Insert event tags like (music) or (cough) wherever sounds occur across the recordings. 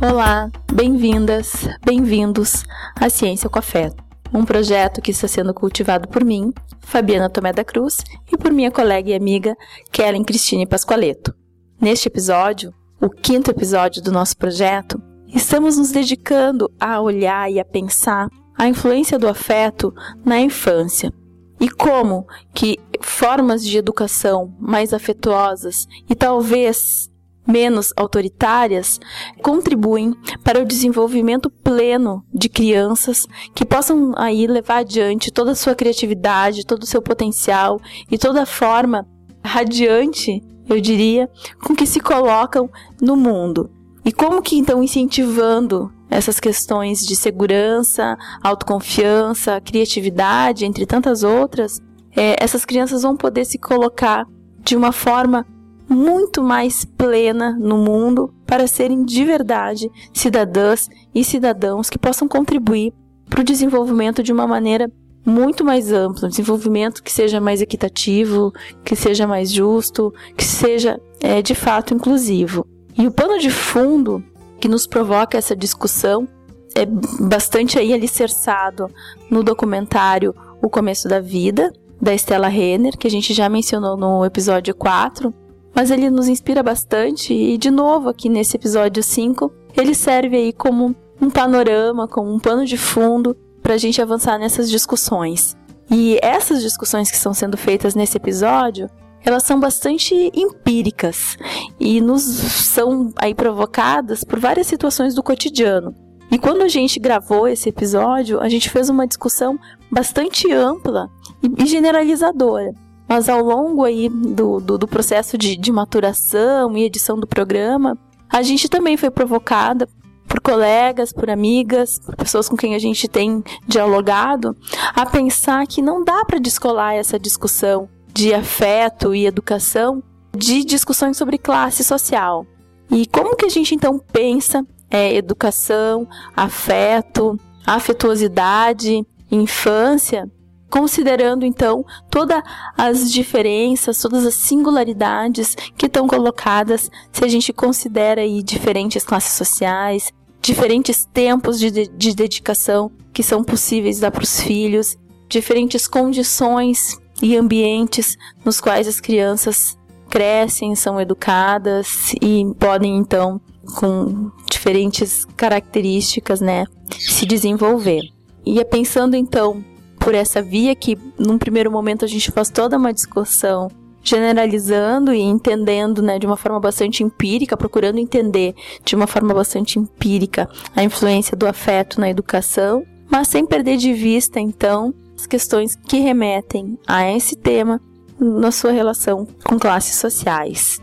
Olá, bem-vindas, bem-vindos à Ciência com Afeto, um projeto que está sendo cultivado por mim, Fabiana Tomé da Cruz, e por minha colega e amiga Kellen Cristine Pascoaleto. Neste episódio, o quinto episódio do nosso projeto, estamos nos dedicando a olhar e a pensar a influência do afeto na infância e como que formas de educação mais afetuosas e talvez menos autoritárias contribuem para o desenvolvimento pleno de crianças que possam aí levar adiante toda a sua criatividade, todo o seu potencial e toda a forma radiante, eu diria, com que se colocam no mundo. E como que então incentivando essas questões de segurança, autoconfiança, criatividade, entre tantas outras, é, essas crianças vão poder se colocar de uma forma muito mais plena no mundo para serem de verdade cidadãs e cidadãos que possam contribuir para o desenvolvimento de uma maneira muito mais ampla, um desenvolvimento que seja mais equitativo, que seja mais justo, que seja é, de fato inclusivo. E o pano de fundo que nos provoca essa discussão é bastante aí alicerçado no documentário O Começo da Vida, da Stella Renner, que a gente já mencionou no episódio 4, mas ele nos inspira bastante e de novo aqui nesse episódio 5, ele serve aí como um panorama, como um pano de fundo para a gente avançar nessas discussões. E essas discussões que estão sendo feitas nesse episódio, elas são bastante empíricas e nos são aí provocadas por várias situações do cotidiano. E quando a gente gravou esse episódio, a gente fez uma discussão bastante ampla e generalizadora. Mas ao longo aí do, do, do processo de, de maturação e edição do programa, a gente também foi provocada por colegas, por amigas, por pessoas com quem a gente tem dialogado, a pensar que não dá para descolar essa discussão de afeto e educação de discussões sobre classe social. E como que a gente então pensa é, educação, afeto, afetuosidade, infância considerando então todas as diferenças, todas as singularidades que estão colocadas se a gente considera aí diferentes classes sociais, diferentes tempos de, de dedicação que são possíveis dar para os filhos, diferentes condições e ambientes nos quais as crianças crescem, são educadas e podem então com diferentes características, né, se desenvolver. E é pensando então por essa via que, num primeiro momento, a gente faz toda uma discussão generalizando e entendendo, né, de uma forma bastante empírica, procurando entender de uma forma bastante empírica a influência do afeto na educação, mas sem perder de vista, então, as questões que remetem a esse tema na sua relação com classes sociais.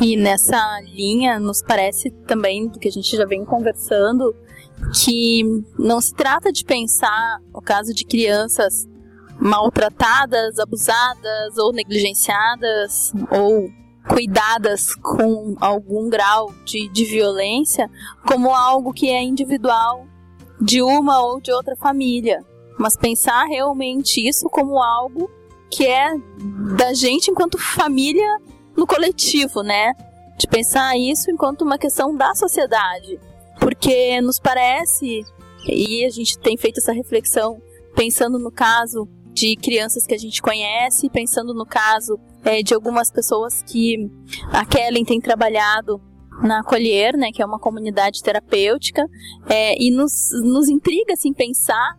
E nessa linha, nos parece também do que a gente já vem conversando, que não se trata de pensar o caso de crianças maltratadas, abusadas ou negligenciadas ou cuidadas com algum grau de, de violência como algo que é individual de uma ou de outra família, mas pensar realmente isso como algo que é da gente enquanto família no coletivo, né? De pensar isso enquanto uma questão da sociedade porque nos parece, e a gente tem feito essa reflexão pensando no caso de crianças que a gente conhece, pensando no caso é, de algumas pessoas que a Kellen tem trabalhado na Acolher, né, que é uma comunidade terapêutica, é, e nos, nos intriga assim pensar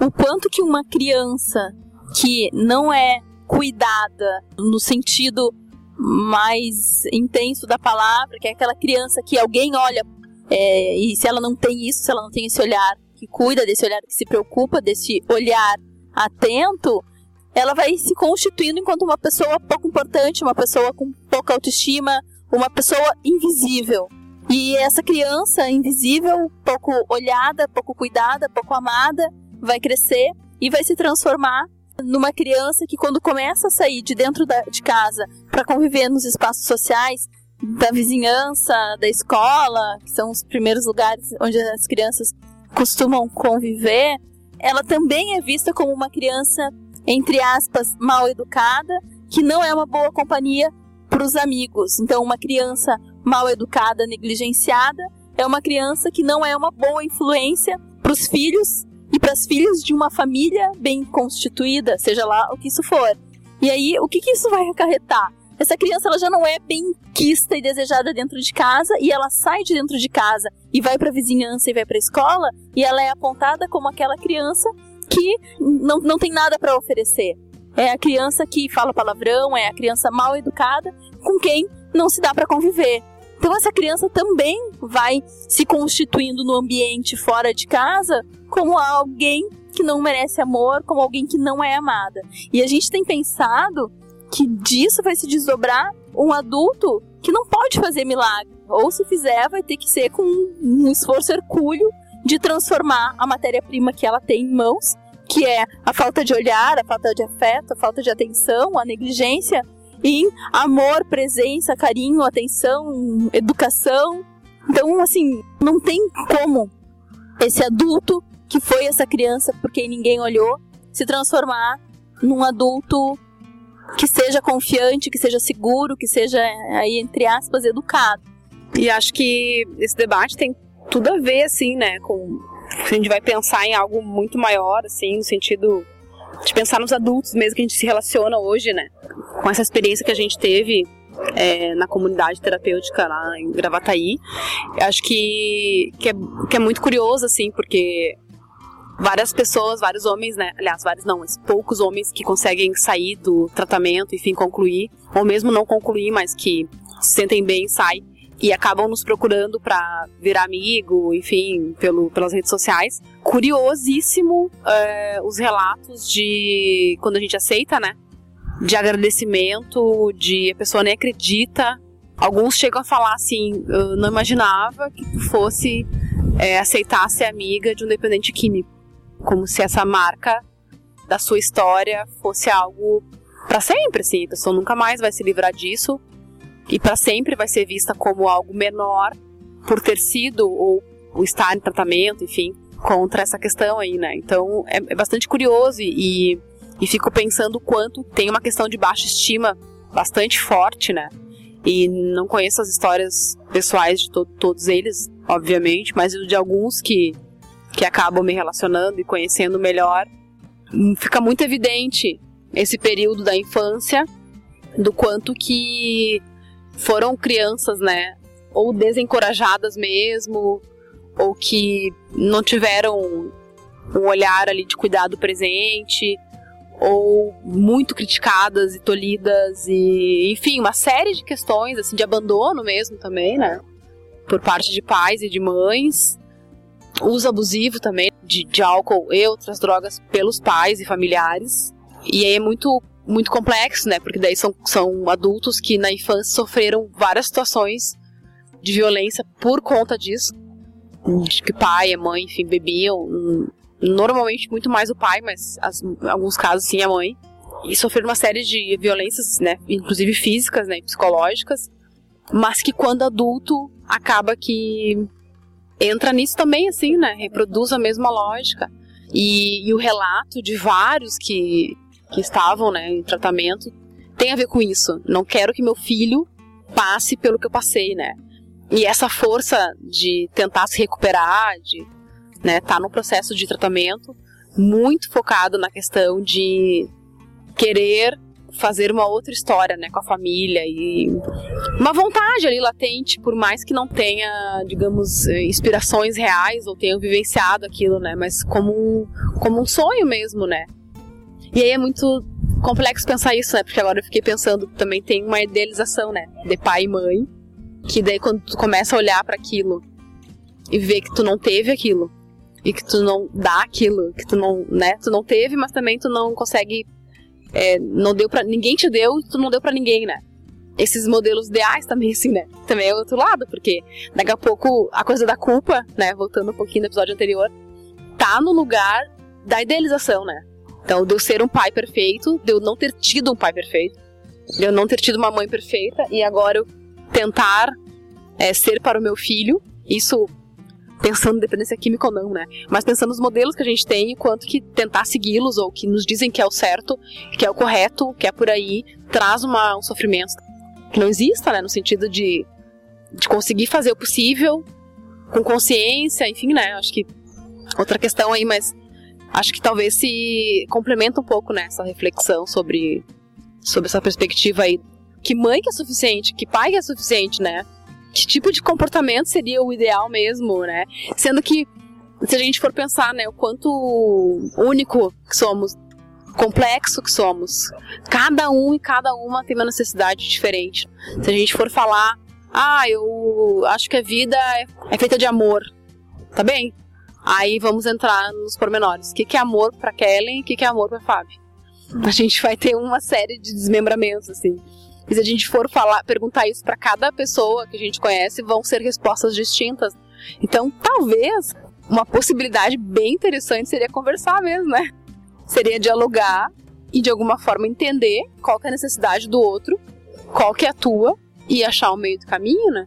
o quanto que uma criança que não é cuidada no sentido mais intenso da palavra, que é aquela criança que alguém olha é, e se ela não tem isso, se ela não tem esse olhar que cuida, desse olhar que se preocupa, desse olhar atento, ela vai se constituindo enquanto uma pessoa pouco importante, uma pessoa com pouca autoestima, uma pessoa invisível. E essa criança invisível, pouco olhada, pouco cuidada, pouco amada, vai crescer e vai se transformar numa criança que quando começa a sair de dentro da, de casa para conviver nos espaços sociais, da vizinhança, da escola, que são os primeiros lugares onde as crianças costumam conviver, ela também é vista como uma criança, entre aspas, mal educada, que não é uma boa companhia para os amigos. Então, uma criança mal educada, negligenciada, é uma criança que não é uma boa influência para os filhos e para as filhas de uma família bem constituída, seja lá o que isso for. E aí, o que, que isso vai acarretar? Essa criança ela já não é bem quista e desejada dentro de casa e ela sai de dentro de casa e vai para a vizinhança e vai para a escola e ela é apontada como aquela criança que não, não tem nada para oferecer. É a criança que fala palavrão, é a criança mal educada com quem não se dá para conviver. Então essa criança também vai se constituindo no ambiente fora de casa como alguém que não merece amor, como alguém que não é amada. E a gente tem pensado que disso vai se desdobrar um adulto que não pode fazer milagre. Ou se fizer, vai ter que ser com um esforço hercúleo de transformar a matéria-prima que ela tem em mãos, que é a falta de olhar, a falta de afeto, a falta de atenção, a negligência, em amor, presença, carinho, atenção, educação. Então, assim, não tem como esse adulto que foi essa criança porque ninguém olhou se transformar num adulto que seja confiante, que seja seguro, que seja aí entre aspas educado. E acho que esse debate tem tudo a ver assim, né, com a gente vai pensar em algo muito maior assim, no sentido de pensar nos adultos mesmo que a gente se relaciona hoje, né? Com essa experiência que a gente teve é, na comunidade terapêutica lá em Gravataí. Acho que, que, é, que é muito curioso, assim, porque várias pessoas, vários homens, né? Aliás, vários não, poucos homens que conseguem sair do tratamento, enfim, concluir, ou mesmo não concluir, mas que se sentem bem, saem e acabam nos procurando para virar amigo, enfim, pelo, pelas redes sociais. Curiosíssimo é, os relatos de quando a gente aceita, né? De agradecimento, de a pessoa nem acredita. Alguns chegam a falar assim: eu não imaginava que tu fosse é, aceitar ser amiga de um dependente químico. Como se essa marca da sua história fosse algo para sempre, assim. A pessoa nunca mais vai se livrar disso e para sempre vai ser vista como algo menor por ter sido ou, estar em tratamento, enfim, contra essa questão aí, né? Então é, é bastante curioso e, e fico pensando o quanto tem uma questão de baixa estima bastante forte, né? E não conheço as histórias pessoais de to todos eles, obviamente, mas de alguns que, que acabam me relacionando e conhecendo melhor, fica muito evidente esse período da infância, do quanto que foram crianças, né? Ou desencorajadas mesmo, ou que não tiveram um olhar ali de cuidado presente, ou muito criticadas e tolhidas e, enfim, uma série de questões assim de abandono mesmo também, né? Por parte de pais e de mães, uso abusivo também de, de álcool e outras drogas pelos pais e familiares. E aí é muito muito complexo, né? Porque daí são, são adultos que na infância sofreram várias situações de violência por conta disso. Acho que pai, a mãe, enfim, bebiam. Normalmente muito mais o pai, mas as, em alguns casos sim a mãe. E sofreram uma série de violências, né? Inclusive físicas, né? Psicológicas. Mas que quando adulto acaba que entra nisso também, assim, né? Reproduz a mesma lógica. E, e o relato de vários que que estavam né, em tratamento tem a ver com isso. Não quero que meu filho passe pelo que eu passei, né? E essa força de tentar se recuperar, de né, tá no processo de tratamento, muito focado na questão de querer fazer uma outra história, né, com a família e uma vontade ali latente, por mais que não tenha, digamos, inspirações reais ou tenha vivenciado aquilo, né, mas como como um sonho mesmo, né? E aí é muito complexo pensar isso, né? Porque agora eu fiquei pensando, também tem uma idealização, né? De pai e mãe. Que daí quando tu começa a olhar para aquilo e ver que tu não teve aquilo, e que tu não dá aquilo, que tu não, né? Tu não teve, mas também tu não consegue. É, não deu para ninguém te deu, tu não deu para ninguém, né? Esses modelos ideais também, assim, né? Também é outro lado, porque daqui a pouco a coisa da culpa, né? Voltando um pouquinho no episódio anterior, tá no lugar da idealização, né? Então, de eu ser um pai perfeito, de eu não ter tido um pai perfeito, de eu não ter tido uma mãe perfeita, e agora eu tentar é, ser para o meu filho, isso pensando em dependência química ou não, né? Mas pensando nos modelos que a gente tem, quanto que tentar segui-los, ou que nos dizem que é o certo, que é o correto, que é por aí, traz uma, um sofrimento que não exista, né? No sentido de, de conseguir fazer o possível, com consciência, enfim, né? Acho que outra questão aí, mas acho que talvez se complementa um pouco nessa né, reflexão sobre, sobre essa perspectiva aí. Que mãe que é suficiente, que pai que é suficiente, né? Que tipo de comportamento seria o ideal mesmo, né? Sendo que, se a gente for pensar, né, o quanto único que somos, complexo que somos, cada um e cada uma tem uma necessidade diferente. Se a gente for falar, ah, eu acho que a vida é feita de amor, tá bem? Aí vamos entrar nos pormenores. O que, que é amor para Kellen e o que, que é amor para Fábio? A gente vai ter uma série de desmembramentos, assim. E se a gente for falar, perguntar isso para cada pessoa que a gente conhece, vão ser respostas distintas. Então, talvez uma possibilidade bem interessante seria conversar mesmo, né? Seria dialogar e de alguma forma entender qual é a necessidade do outro, qual que é a tua e achar o meio do caminho, né?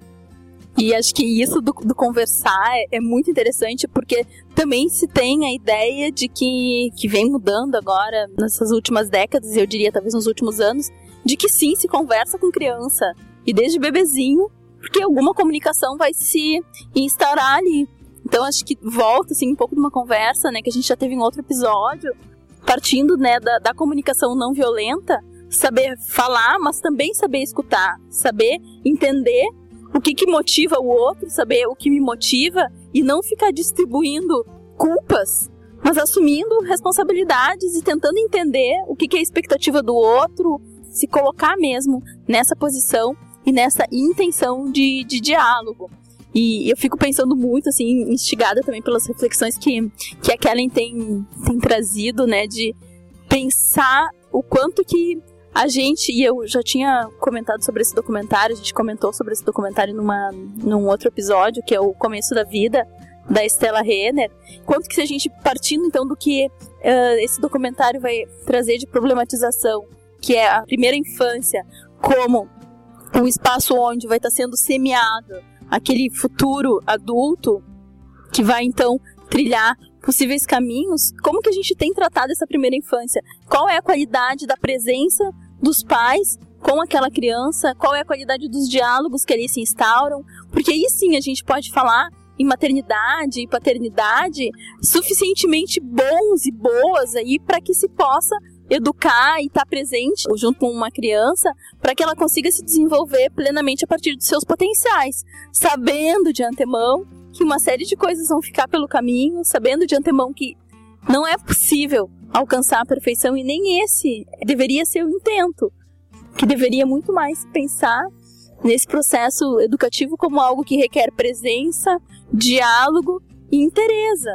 E acho que isso do, do conversar é, é, muito interessante porque também se tem a ideia de que, que vem mudando agora nessas últimas décadas, eu diria talvez nos últimos anos, de que sim, se conversa com criança. E desde bebezinho, porque alguma comunicação vai se instaurar ali. Então acho que volta assim um pouco de uma conversa, né, que a gente já teve em outro episódio, partindo, né, da, da comunicação não violenta, saber falar, mas também saber escutar, saber entender o que, que motiva o outro, saber o que me motiva e não ficar distribuindo culpas, mas assumindo responsabilidades e tentando entender o que, que é a expectativa do outro, se colocar mesmo nessa posição e nessa intenção de, de diálogo. E eu fico pensando muito, assim, instigada também pelas reflexões que, que a Kellen tem, tem trazido, né, de pensar o quanto que a gente, e eu já tinha comentado sobre esse documentário, a gente comentou sobre esse documentário numa, num outro episódio, que é o Começo da Vida, da Stella Renner. Quanto que se a gente partindo então do que uh, esse documentário vai trazer de problematização, que é a primeira infância, como um espaço onde vai estar sendo semeado aquele futuro adulto que vai então trilhar possíveis caminhos, como que a gente tem tratado essa primeira infância? Qual é a qualidade da presença dos pais com aquela criança, qual é a qualidade dos diálogos que ali se instauram, porque aí sim a gente pode falar em maternidade e paternidade suficientemente bons e boas aí para que se possa educar e estar tá presente junto com uma criança para que ela consiga se desenvolver plenamente a partir dos seus potenciais, sabendo de antemão que uma série de coisas vão ficar pelo caminho, sabendo de antemão que não é possível alcançar a perfeição e nem esse deveria ser o intento, que deveria muito mais pensar nesse processo educativo como algo que requer presença, diálogo e interesse,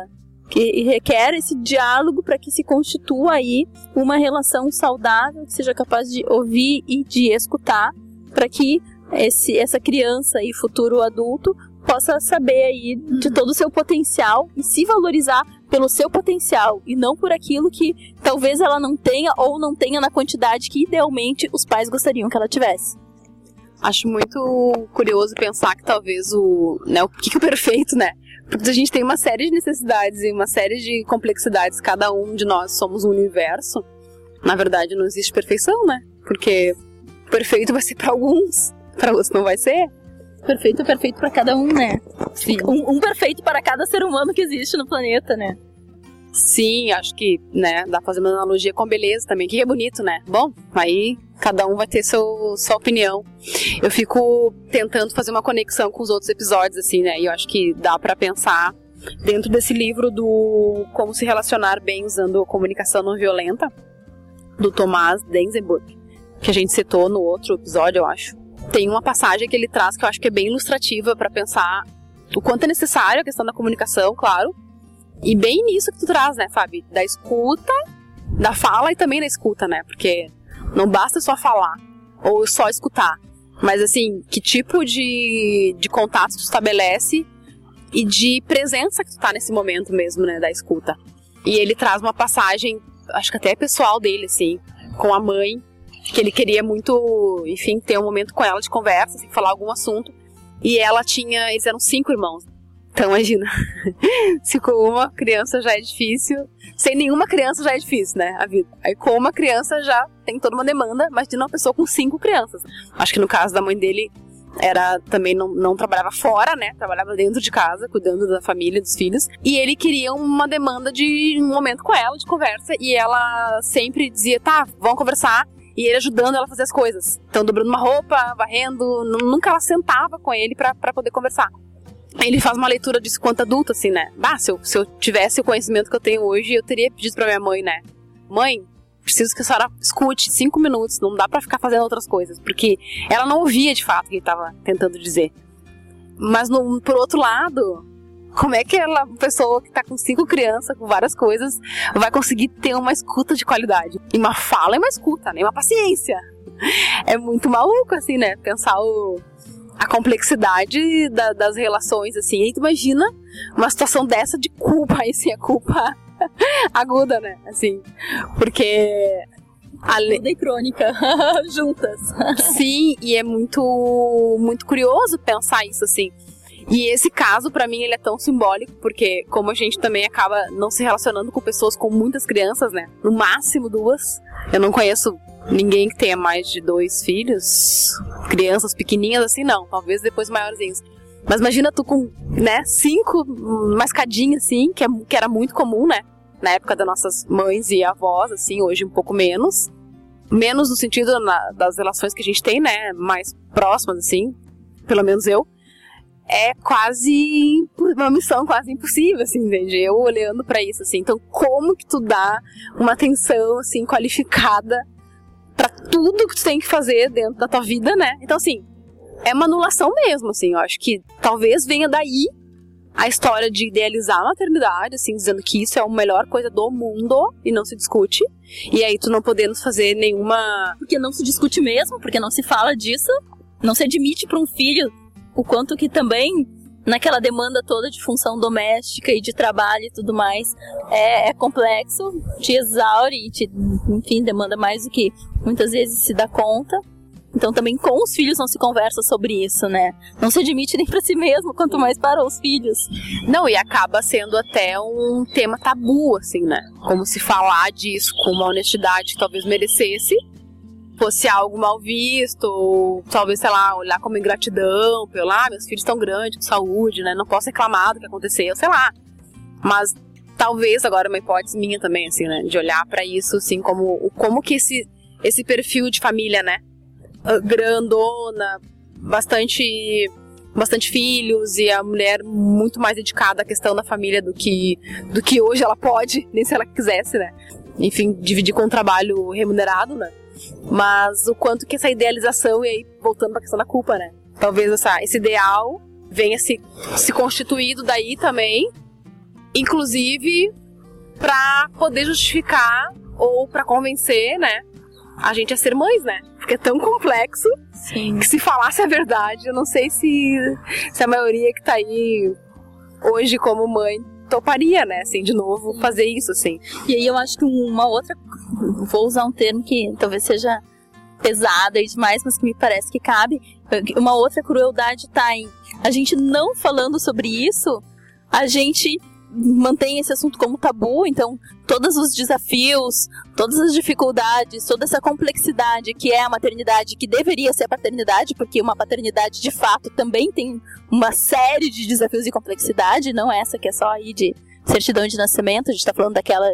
que requer esse diálogo para que se constitua aí uma relação saudável que seja capaz de ouvir e de escutar, para que esse, essa criança e futuro adulto possa saber aí de todo o seu potencial e se valorizar pelo seu potencial e não por aquilo que talvez ela não tenha ou não tenha na quantidade que idealmente os pais gostariam que ela tivesse. Acho muito curioso pensar que talvez o, né, o que, que é o (laughs) perfeito, né? Porque a gente tem uma série de necessidades e uma série de complexidades, cada um de nós somos um universo. Na verdade, não existe perfeição, né? Porque perfeito vai ser para alguns, para outros não vai ser. Perfeito é perfeito para cada um, né? Sim. Um, um, perfeito para cada ser humano que existe no planeta, né? Sim, acho que, né, dá pra fazer uma analogia com beleza também, que é bonito, né? Bom, aí cada um vai ter seu, sua opinião. Eu fico tentando fazer uma conexão com os outros episódios, assim, né? E eu acho que dá para pensar dentro desse livro do Como se relacionar bem usando comunicação não violenta, do Thomas Denzenburg, que a gente citou no outro episódio, eu acho tem uma passagem que ele traz que eu acho que é bem ilustrativa para pensar o quanto é necessário a questão da comunicação, claro. E bem nisso que tu traz, né, Fábio? Da escuta, da fala e também da escuta, né? Porque não basta só falar ou só escutar. Mas assim, que tipo de, de contato tu estabelece e de presença que tu tá nesse momento mesmo, né, da escuta. E ele traz uma passagem, acho que até pessoal dele, assim, com a mãe, que ele queria muito, enfim, ter um momento com ela de conversa, assim, falar algum assunto. E ela tinha, eles eram cinco irmãos. Então imagina, (laughs) se com uma criança já é difícil, sem nenhuma criança já é difícil, né, a vida. Aí com uma criança já tem toda uma demanda, mas de uma pessoa com cinco crianças. Acho que no caso da mãe dele, era também não, não trabalhava fora, né? Trabalhava dentro de casa, cuidando da família, dos filhos. E ele queria uma demanda de um momento com ela, de conversa. E ela sempre dizia: tá, vamos conversar. E ele ajudando ela a fazer as coisas. Então, dobrando uma roupa, varrendo. Nunca ela sentava com ele para poder conversar. Ele faz uma leitura disso quanto adulto, assim, né? Ah, se eu, se eu tivesse o conhecimento que eu tenho hoje, eu teria pedido pra minha mãe, né? Mãe, preciso que a senhora escute cinco minutos, não dá para ficar fazendo outras coisas, porque ela não ouvia de fato o que ele estava tentando dizer. Mas no, por outro lado, como é que ela, pessoa que está com cinco crianças, com várias coisas, vai conseguir ter uma escuta de qualidade? E uma fala é uma escuta, nem né? uma paciência. É muito maluco, assim, né? Pensar o, a complexidade da, das relações, assim. E tu imagina uma situação dessa de culpa, (laughs) aí sim, a culpa (laughs) aguda, né? Assim, porque Aguda e crônica (laughs) juntas. Sim, e é muito muito curioso pensar isso assim. E esse caso para mim ele é tão simbólico porque como a gente também acaba não se relacionando com pessoas com muitas crianças, né? No máximo duas. Eu não conheço ninguém que tenha mais de dois filhos, crianças pequenininhas assim não, talvez depois maiorzinhos. Mas imagina tu com, né, cinco mascadinhas assim, que, é, que era muito comum, né? Na época das nossas mães e avós, assim, hoje um pouco menos. Menos no sentido na, das relações que a gente tem, né? Mais próximas, assim, pelo menos eu. É quase uma missão quase impossível, assim, entende? Eu olhando para isso, assim. Então, como que tu dá uma atenção, assim, qualificada para tudo que tu tem que fazer dentro da tua vida, né? Então, assim, é uma anulação mesmo, assim. Eu acho que talvez venha daí a história de idealizar a maternidade, assim, dizendo que isso é a melhor coisa do mundo e não se discute. E aí tu não podendo fazer nenhuma. Porque não se discute mesmo, porque não se fala disso, não se admite para um filho o quanto que também naquela demanda toda de função doméstica e de trabalho e tudo mais é, é complexo, te exaure e te, enfim, demanda mais do que muitas vezes se dá conta. Então também com os filhos não se conversa sobre isso, né? Não se admite nem para si mesmo, quanto mais para os filhos. Não, e acaba sendo até um tema tabu, assim, né? Como se falar disso com uma honestidade que talvez merecesse, fosse algo mal visto, ou talvez, sei lá, olhar como ingratidão, pelo, ah, meus filhos estão grandes, com saúde, né? Não posso reclamar do que aconteceu, sei lá. Mas talvez agora uma hipótese minha também, assim, né? De olhar para isso, assim, como, como que esse, esse perfil de família, né? Ah, grandona, bastante bastante filhos e a mulher muito mais dedicada à questão da família do que do que hoje ela pode, (laughs) nem se ela quisesse, né? Enfim, dividir com o trabalho remunerado, né? Mas o quanto que essa idealização e aí voltando para a questão da culpa, né? Talvez essa, esse ideal venha se se constituído daí também, inclusive para poder justificar ou para convencer, né, a gente a ser mães, né? Porque é tão complexo Sim. que se falasse a verdade, eu não sei se, se a maioria que tá aí hoje como mãe toparia, né, assim, de novo, fazer isso, assim. E aí eu acho que uma outra, vou usar um termo que talvez seja pesada e demais, mas que me parece que cabe, uma outra crueldade tá em a gente não falando sobre isso, a gente mantém esse assunto como tabu, então todos os desafios, todas as dificuldades, toda essa complexidade que é a maternidade, que deveria ser a paternidade, porque uma paternidade de fato também tem uma série de desafios e complexidade, não essa que é só aí de certidão de nascimento, a gente está falando daquela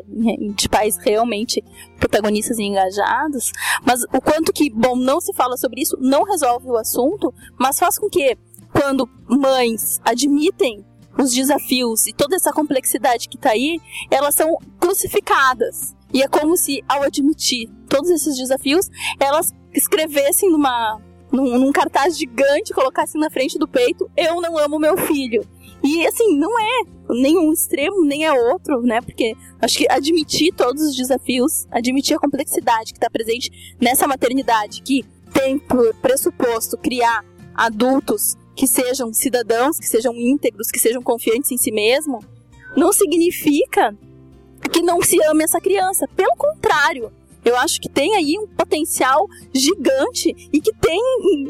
de pais realmente protagonistas e engajados, mas o quanto que, bom, não se fala sobre isso, não resolve o assunto, mas faz com que quando mães admitem os desafios e toda essa complexidade que está aí, elas são crucificadas. E é como se, ao admitir todos esses desafios, elas escrevessem numa, num, num cartaz gigante, colocassem na frente do peito: Eu não amo meu filho. E assim, não é nenhum extremo, nem é outro, né? Porque acho que admitir todos os desafios, admitir a complexidade que está presente nessa maternidade, que tem por pressuposto criar adultos que sejam cidadãos, que sejam íntegros, que sejam confiantes em si mesmo, não significa que não se ame essa criança. Pelo contrário, eu acho que tem aí um potencial gigante e que tem,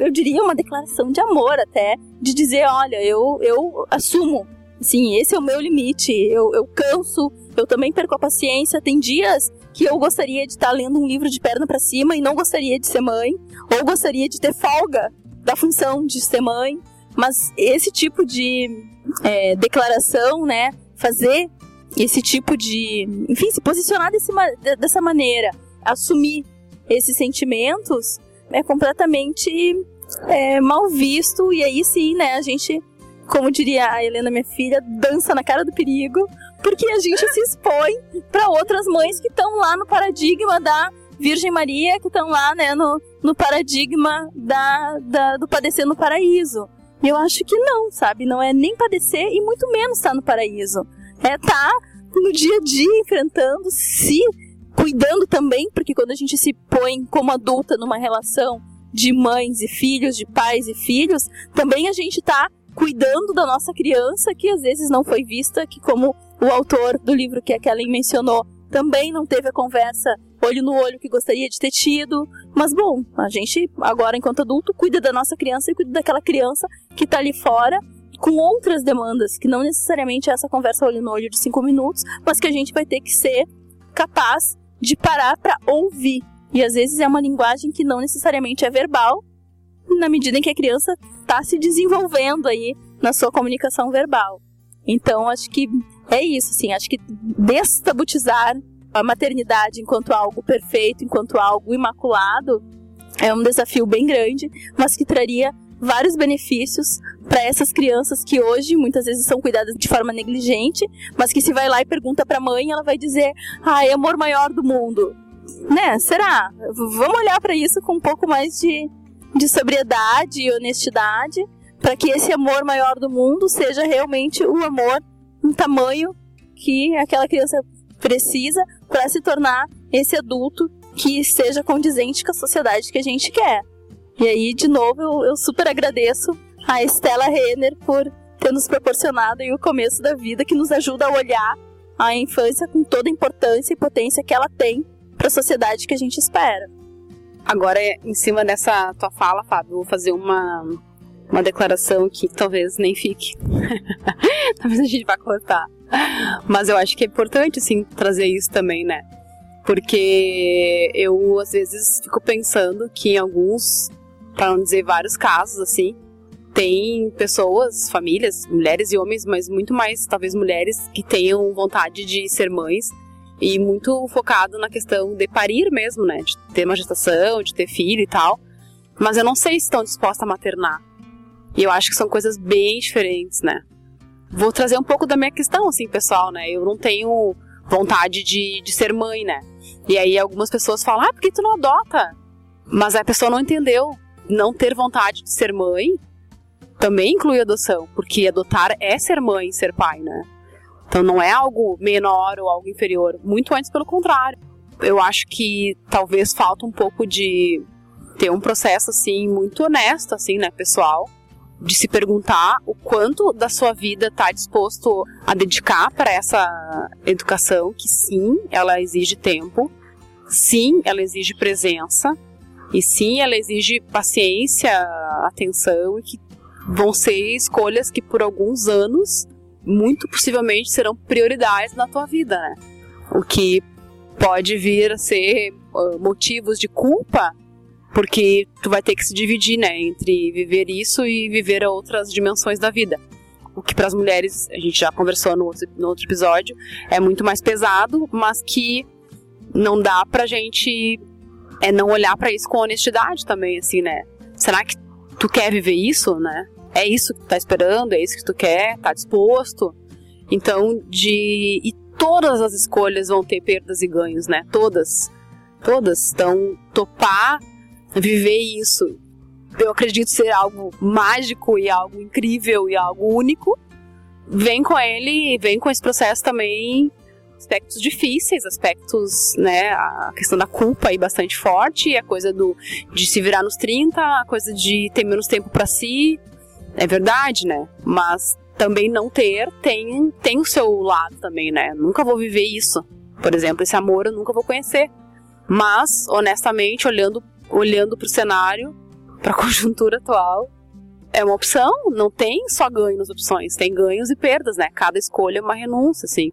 eu diria, uma declaração de amor até, de dizer, olha, eu, eu assumo, sim, esse é o meu limite, eu, eu canso, eu também perco a paciência, tem dias que eu gostaria de estar lendo um livro de perna para cima e não gostaria de ser mãe, ou gostaria de ter folga da função de ser mãe, mas esse tipo de é, declaração, né, fazer esse tipo de, enfim, se posicionar desse, dessa maneira, assumir esses sentimentos, é completamente é, mal visto e aí sim, né, a gente, como diria a Helena, minha filha, dança na cara do perigo, porque a gente se expõe para outras mães que estão lá no paradigma da Virgem Maria, que estão lá, né, no, no paradigma da, da, do padecer no paraíso. Eu acho que não, sabe? Não é nem padecer e muito menos estar tá no paraíso. É estar tá no dia a dia enfrentando, se cuidando também, porque quando a gente se põe como adulta numa relação de mães e filhos, de pais e filhos, também a gente está cuidando da nossa criança que às vezes não foi vista, que como o autor do livro que a Kellen mencionou, também não teve a conversa olho no olho que gostaria de ter tido. Mas bom, a gente agora enquanto adulto cuida da nossa criança e cuida daquela criança que está ali fora com outras demandas, que não necessariamente é essa conversa olho no olho de cinco minutos, mas que a gente vai ter que ser capaz de parar para ouvir. E às vezes é uma linguagem que não necessariamente é verbal, na medida em que a criança está se desenvolvendo aí na sua comunicação verbal. Então, acho que é isso, assim, acho que destabutizar a maternidade enquanto algo perfeito, enquanto algo imaculado, é um desafio bem grande, mas que traria vários benefícios para essas crianças que hoje muitas vezes são cuidadas de forma negligente, mas que se vai lá e pergunta para a mãe, ela vai dizer: "Ah, é amor maior do mundo". Né? Será? Vamos olhar para isso com um pouco mais de, de sobriedade e honestidade, para que esse amor maior do mundo seja realmente o amor em tamanho que aquela criança precisa para se tornar esse adulto que esteja condizente com a sociedade que a gente quer. E aí, de novo, eu, eu super agradeço a Estela Renner por ter nos proporcionado o começo da vida que nos ajuda a olhar a infância com toda a importância e potência que ela tem para a sociedade que a gente espera. Agora, em cima dessa tua fala, Fábio, vou fazer uma, uma declaração que talvez nem fique. (laughs) talvez a gente vá cortar. (laughs) Mas eu acho que é importante, sim, trazer isso também, né? Porque eu, às vezes, fico pensando que em alguns para não dizer vários casos, assim, tem pessoas, famílias, mulheres e homens, mas muito mais, talvez, mulheres que tenham vontade de ser mães e muito focado na questão de parir mesmo, né? De ter uma gestação, de ter filho e tal. Mas eu não sei se estão dispostas a maternar. E eu acho que são coisas bem diferentes, né? Vou trazer um pouco da minha questão, assim, pessoal, né? Eu não tenho vontade de, de ser mãe, né? E aí algumas pessoas falam, ah, por que tu não adota? Mas a pessoa não entendeu não ter vontade de ser mãe também inclui adoção, porque adotar é ser mãe, ser pai, né? Então não é algo menor ou algo inferior, muito antes pelo contrário. Eu acho que talvez falta um pouco de ter um processo assim muito honesto assim, né, pessoal, de se perguntar o quanto da sua vida está disposto a dedicar para essa educação, que sim, ela exige tempo, sim, ela exige presença, e sim, ela exige paciência, atenção e que vão ser escolhas que por alguns anos, muito possivelmente, serão prioridades na tua vida, né? O que pode vir a ser uh, motivos de culpa, porque tu vai ter que se dividir, né, entre viver isso e viver outras dimensões da vida. O que para as mulheres, a gente já conversou no outro, no outro episódio, é muito mais pesado, mas que não dá pra gente é não olhar para isso com honestidade também, assim, né? Será que tu quer viver isso, né? É isso que tu tá esperando, é isso que tu quer, tá disposto? Então, de. E todas as escolhas vão ter perdas e ganhos, né? Todas. Todas. Então, topar viver isso, eu acredito ser algo mágico e algo incrível e algo único. Vem com ele, vem com esse processo também aspectos difíceis, aspectos, né, a questão da culpa aí bastante forte, a coisa do de se virar nos 30, a coisa de ter menos tempo para si. É verdade, né? Mas também não ter tem tem o seu lado também, né? Nunca vou viver isso. Por exemplo, esse amor eu nunca vou conhecer. Mas, honestamente, olhando olhando para o cenário, para a (laughs) conjuntura atual, é uma opção, não tem só ganho nas opções, tem ganhos e perdas, né? Cada escolha é uma renúncia, assim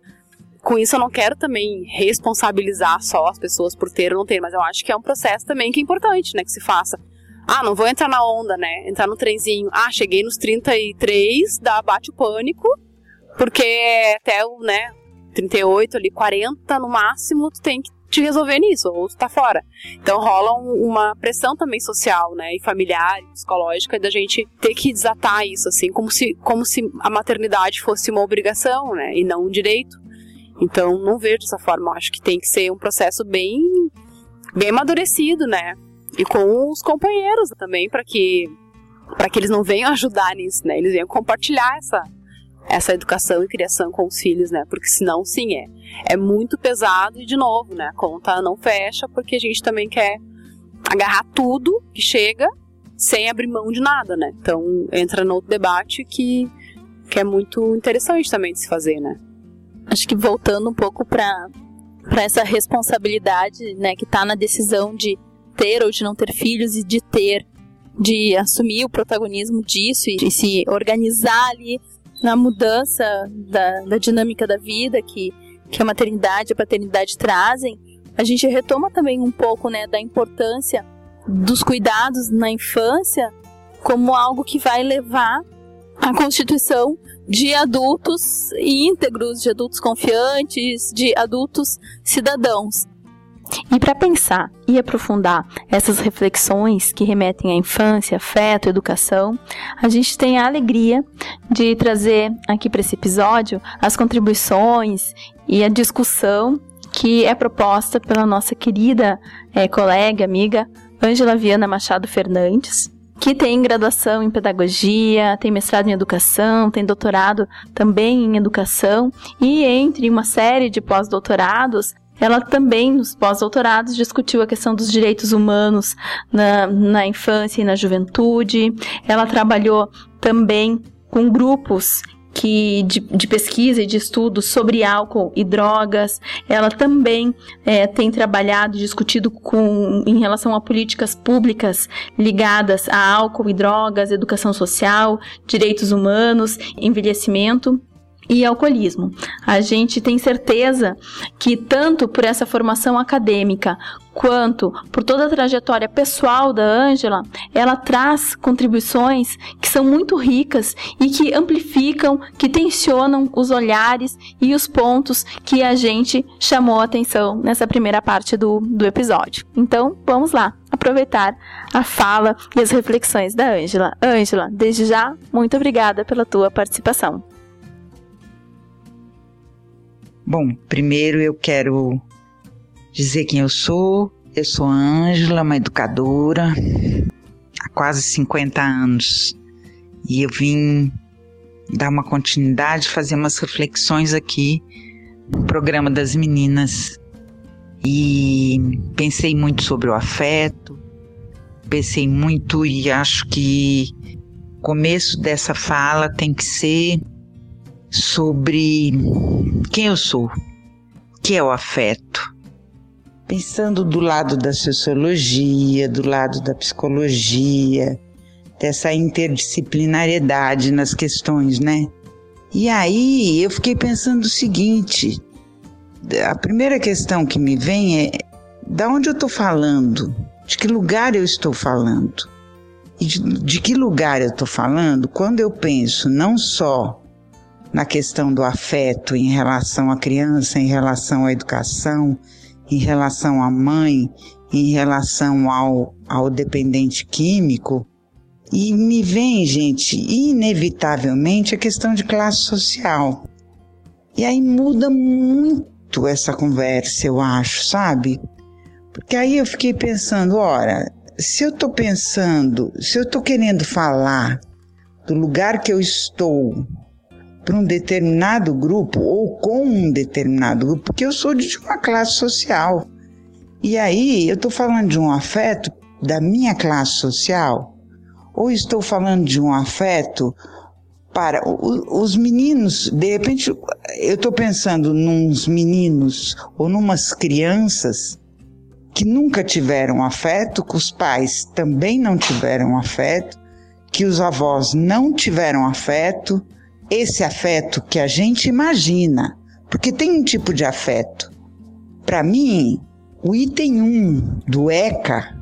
com isso eu não quero também responsabilizar só as pessoas por ter ou não ter, mas eu acho que é um processo também que é importante, né, que se faça. ah, não vou entrar na onda, né? Entrar no trenzinho. Ah, cheguei nos 33, dá bate o pânico, porque até o, né, 38 ali, 40 no máximo, tu tem que te resolver nisso, ou tu tá fora. Então rola um, uma pressão também social, né, e familiar, psicológica, da gente ter que desatar isso, assim, como se, como se a maternidade fosse uma obrigação, né, e não um direito. Então, não vejo dessa forma, eu acho que tem que ser um processo bem, bem amadurecido, né, e com os companheiros também, para que, para que eles não venham ajudar nisso, né, eles venham compartilhar essa, essa educação e criação com os filhos, né? Porque senão, sim, é, é muito pesado e, de novo, né? A conta não fecha porque a gente também quer agarrar tudo que chega sem abrir mão de nada, né? Então, entra no outro debate que, que é muito interessante também de se fazer, né? Acho que voltando um pouco para para essa responsabilidade, né, que está na decisão de ter ou de não ter filhos e de ter, de assumir o protagonismo disso e, se organizar ali na mudança da, da dinâmica da vida que, que a maternidade e a paternidade trazem, a gente retoma também um pouco né, da importância dos cuidados na infância como algo que vai levar à constituição de adultos íntegros, de adultos confiantes, de adultos cidadãos. E para pensar e aprofundar essas reflexões que remetem à infância, afeto, educação, a gente tem a alegria de trazer aqui para esse episódio as contribuições e a discussão que é proposta pela nossa querida é, colega, amiga Ângela Viana Machado Fernandes, que tem graduação em pedagogia, tem mestrado em educação, tem doutorado também em educação e entre uma série de pós-doutorados ela também, nos pós-doutorados, discutiu a questão dos direitos humanos na, na infância e na juventude. Ela trabalhou também com grupos que de, de, pesquisa e de estudos sobre álcool e drogas. Ela também é, tem trabalhado e discutido com, em relação a políticas públicas ligadas a álcool e drogas, educação social, direitos humanos, envelhecimento e alcoolismo. A gente tem certeza que tanto por essa formação acadêmica quanto por toda a trajetória pessoal da Ângela, ela traz contribuições que são muito ricas e que amplificam, que tensionam os olhares e os pontos que a gente chamou a atenção nessa primeira parte do, do episódio. Então, vamos lá, aproveitar a fala e as reflexões da Ângela. Ângela, desde já, muito obrigada pela tua participação. Bom, primeiro eu quero dizer quem eu sou. Eu sou Ângela, uma educadora há quase 50 anos. E eu vim dar uma continuidade, fazer umas reflexões aqui no programa das meninas. E pensei muito sobre o afeto, pensei muito e acho que o começo dessa fala tem que ser sobre quem eu sou, que é o afeto. Pensando do lado da sociologia, do lado da psicologia, dessa interdisciplinariedade nas questões, né? E aí eu fiquei pensando o seguinte: a primeira questão que me vem é da onde eu estou falando, de que lugar eu estou falando. E de, de que lugar eu estou falando quando eu penso não só na questão do afeto em relação à criança, em relação à educação, em relação à mãe, em relação ao, ao dependente químico. E me vem, gente, inevitavelmente a questão de classe social. E aí muda muito essa conversa, eu acho, sabe? Porque aí eu fiquei pensando, ora, se eu estou pensando, se eu estou querendo falar do lugar que eu estou para um determinado grupo ou com um determinado grupo, porque eu sou de uma classe social. E aí eu estou falando de um afeto da minha classe social, ou estou falando de um afeto para os meninos, de repente eu estou pensando nos meninos ou numas crianças que nunca tiveram afeto, que os pais também não tiveram afeto, que os avós não tiveram afeto, esse afeto que a gente imagina, porque tem um tipo de afeto. Para mim, o item 1 do ECA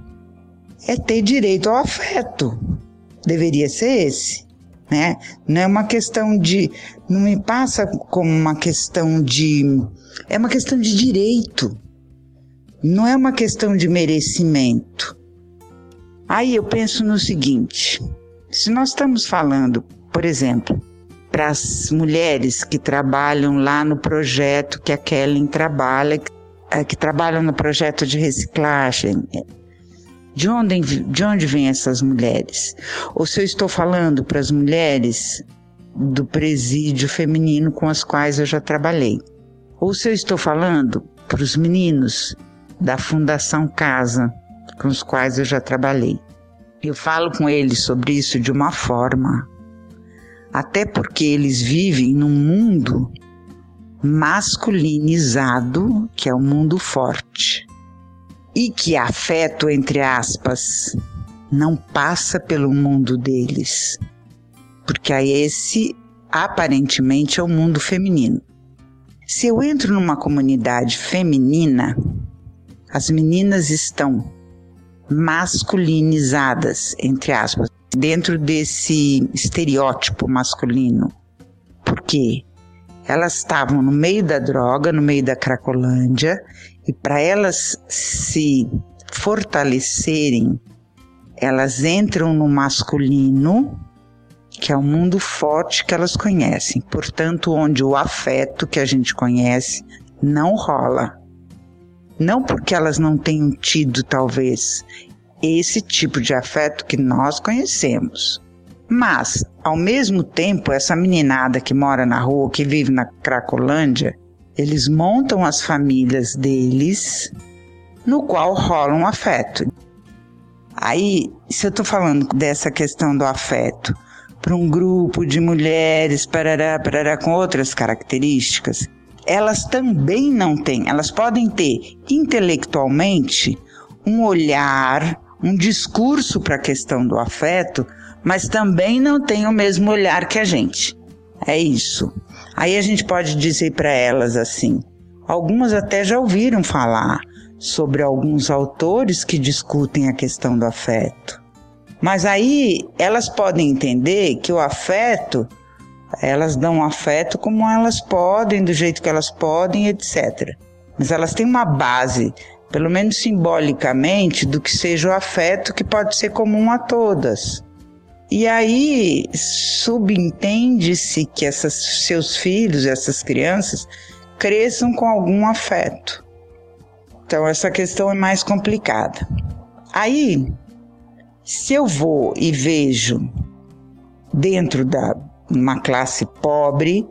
é ter direito ao afeto. Deveria ser esse, né? Não é uma questão de, não me passa como uma questão de, é uma questão de direito. Não é uma questão de merecimento. Aí eu penso no seguinte: se nós estamos falando, por exemplo, para as mulheres que trabalham lá no projeto que a Kellen trabalha, que, que trabalham no projeto de reciclagem, de onde, de onde vêm essas mulheres? Ou se eu estou falando para as mulheres do presídio feminino com as quais eu já trabalhei? Ou se eu estou falando para os meninos da Fundação Casa, com os quais eu já trabalhei. Eu falo com eles sobre isso de uma forma, até porque eles vivem num mundo masculinizado, que é o um mundo forte, e que afeto, entre aspas, não passa pelo mundo deles, porque a esse aparentemente é o mundo feminino. Se eu entro numa comunidade feminina, as meninas estão masculinizadas, entre aspas, dentro desse estereótipo masculino. Por quê? Elas estavam no meio da droga, no meio da cracolândia, e para elas se fortalecerem, elas entram no masculino, que é o mundo forte que elas conhecem. Portanto, onde o afeto que a gente conhece não rola. Não porque elas não tenham tido, talvez, esse tipo de afeto que nós conhecemos. Mas, ao mesmo tempo, essa meninada que mora na rua, que vive na Cracolândia, eles montam as famílias deles, no qual rola um afeto. Aí, se eu estou falando dessa questão do afeto para um grupo de mulheres, parará, parará, com outras características, elas também não têm. Elas podem ter intelectualmente um olhar, um discurso para a questão do afeto, mas também não têm o mesmo olhar que a gente. É isso. Aí a gente pode dizer para elas assim: algumas até já ouviram falar sobre alguns autores que discutem a questão do afeto. Mas aí elas podem entender que o afeto elas dão afeto como elas podem, do jeito que elas podem, etc. Mas elas têm uma base, pelo menos simbolicamente, do que seja o afeto que pode ser comum a todas. E aí subentende-se que essas, seus filhos, essas crianças, cresçam com algum afeto. Então essa questão é mais complicada. Aí, se eu vou e vejo dentro da uma classe pobre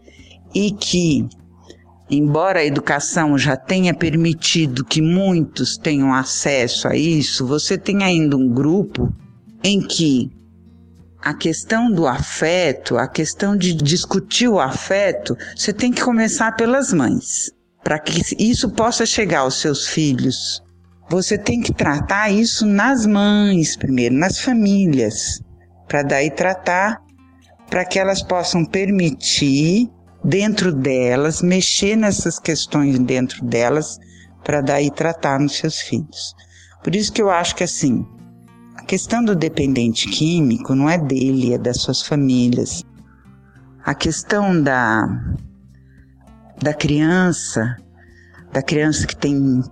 e que, embora a educação já tenha permitido que muitos tenham acesso a isso, você tem ainda um grupo em que a questão do afeto, a questão de discutir o afeto, você tem que começar pelas mães. Para que isso possa chegar aos seus filhos, você tem que tratar isso nas mães primeiro, nas famílias, para daí tratar para que elas possam permitir dentro delas, mexer nessas questões dentro delas, para daí tratar nos seus filhos. Por isso que eu acho que assim, a questão do dependente químico não é dele, é das suas famílias. A questão da da criança, da criança que tem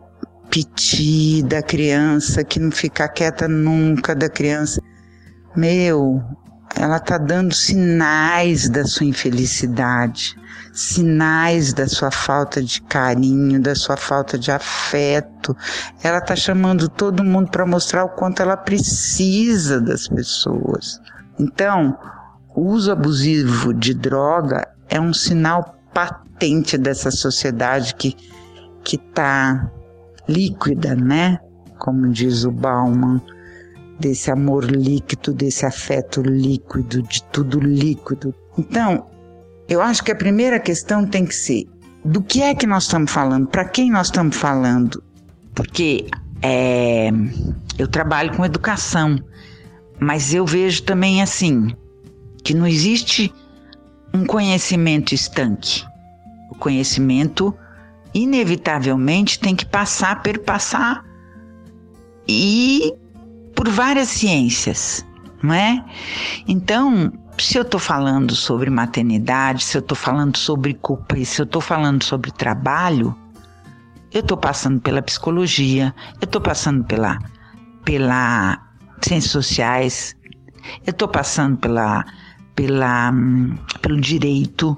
piti, da criança que não fica quieta nunca, da criança. Meu, ela está dando sinais da sua infelicidade, sinais da sua falta de carinho, da sua falta de afeto. Ela está chamando todo mundo para mostrar o quanto ela precisa das pessoas. Então, o uso abusivo de droga é um sinal patente dessa sociedade que que está líquida, né? Como diz o Bauman desse amor líquido, desse afeto líquido, de tudo líquido. Então, eu acho que a primeira questão tem que ser do que é que nós estamos falando, para quem nós estamos falando, porque é, eu trabalho com educação, mas eu vejo também assim que não existe um conhecimento estanque. O conhecimento inevitavelmente tem que passar, perpassar e várias ciências, não é? Então, se eu estou falando sobre maternidade, se eu estou falando sobre culpa e se eu estou falando sobre trabalho, eu estou passando pela psicologia, eu estou passando pela, pela ciências sociais, eu estou passando pela, pela, hum, pelo direito,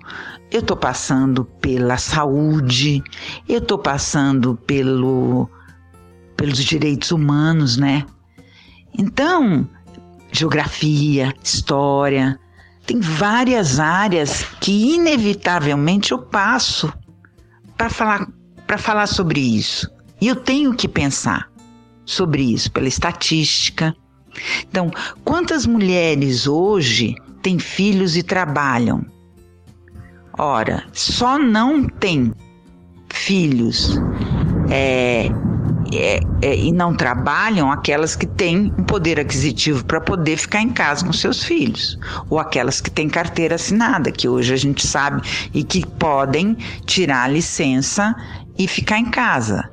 eu estou passando pela saúde, eu estou passando pelo, pelos direitos humanos, né? Então, geografia, história, tem várias áreas que inevitavelmente eu passo para falar para falar sobre isso. E eu tenho que pensar sobre isso pela estatística. Então, quantas mulheres hoje têm filhos e trabalham? Ora, só não tem filhos é, é, é, e não trabalham aquelas que têm um poder aquisitivo para poder ficar em casa com seus filhos, ou aquelas que têm carteira assinada, que hoje a gente sabe e que podem tirar a licença e ficar em casa.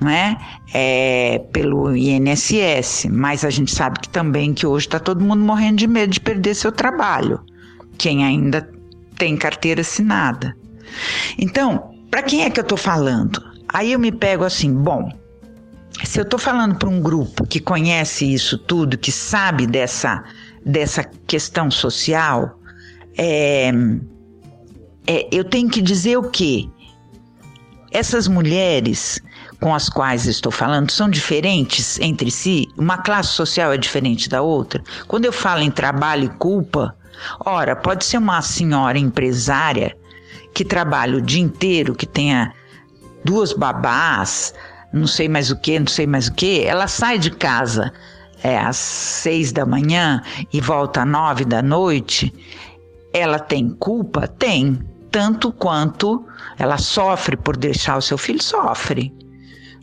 Não é? é pelo INSS, mas a gente sabe que também que hoje está todo mundo morrendo de medo de perder seu trabalho, quem ainda tem carteira assinada. Então, para quem é que eu estou falando? Aí eu me pego assim, bom, se eu estou falando para um grupo que conhece isso tudo, que sabe dessa, dessa questão social, é, é, eu tenho que dizer o quê? Essas mulheres com as quais estou falando são diferentes entre si? Uma classe social é diferente da outra? Quando eu falo em trabalho e culpa, ora, pode ser uma senhora empresária que trabalha o dia inteiro, que tenha duas babás, não sei mais o que, não sei mais o que, ela sai de casa é, às seis da manhã e volta às nove da noite, ela tem culpa? Tem. Tanto quanto ela sofre por deixar o seu filho, sofre.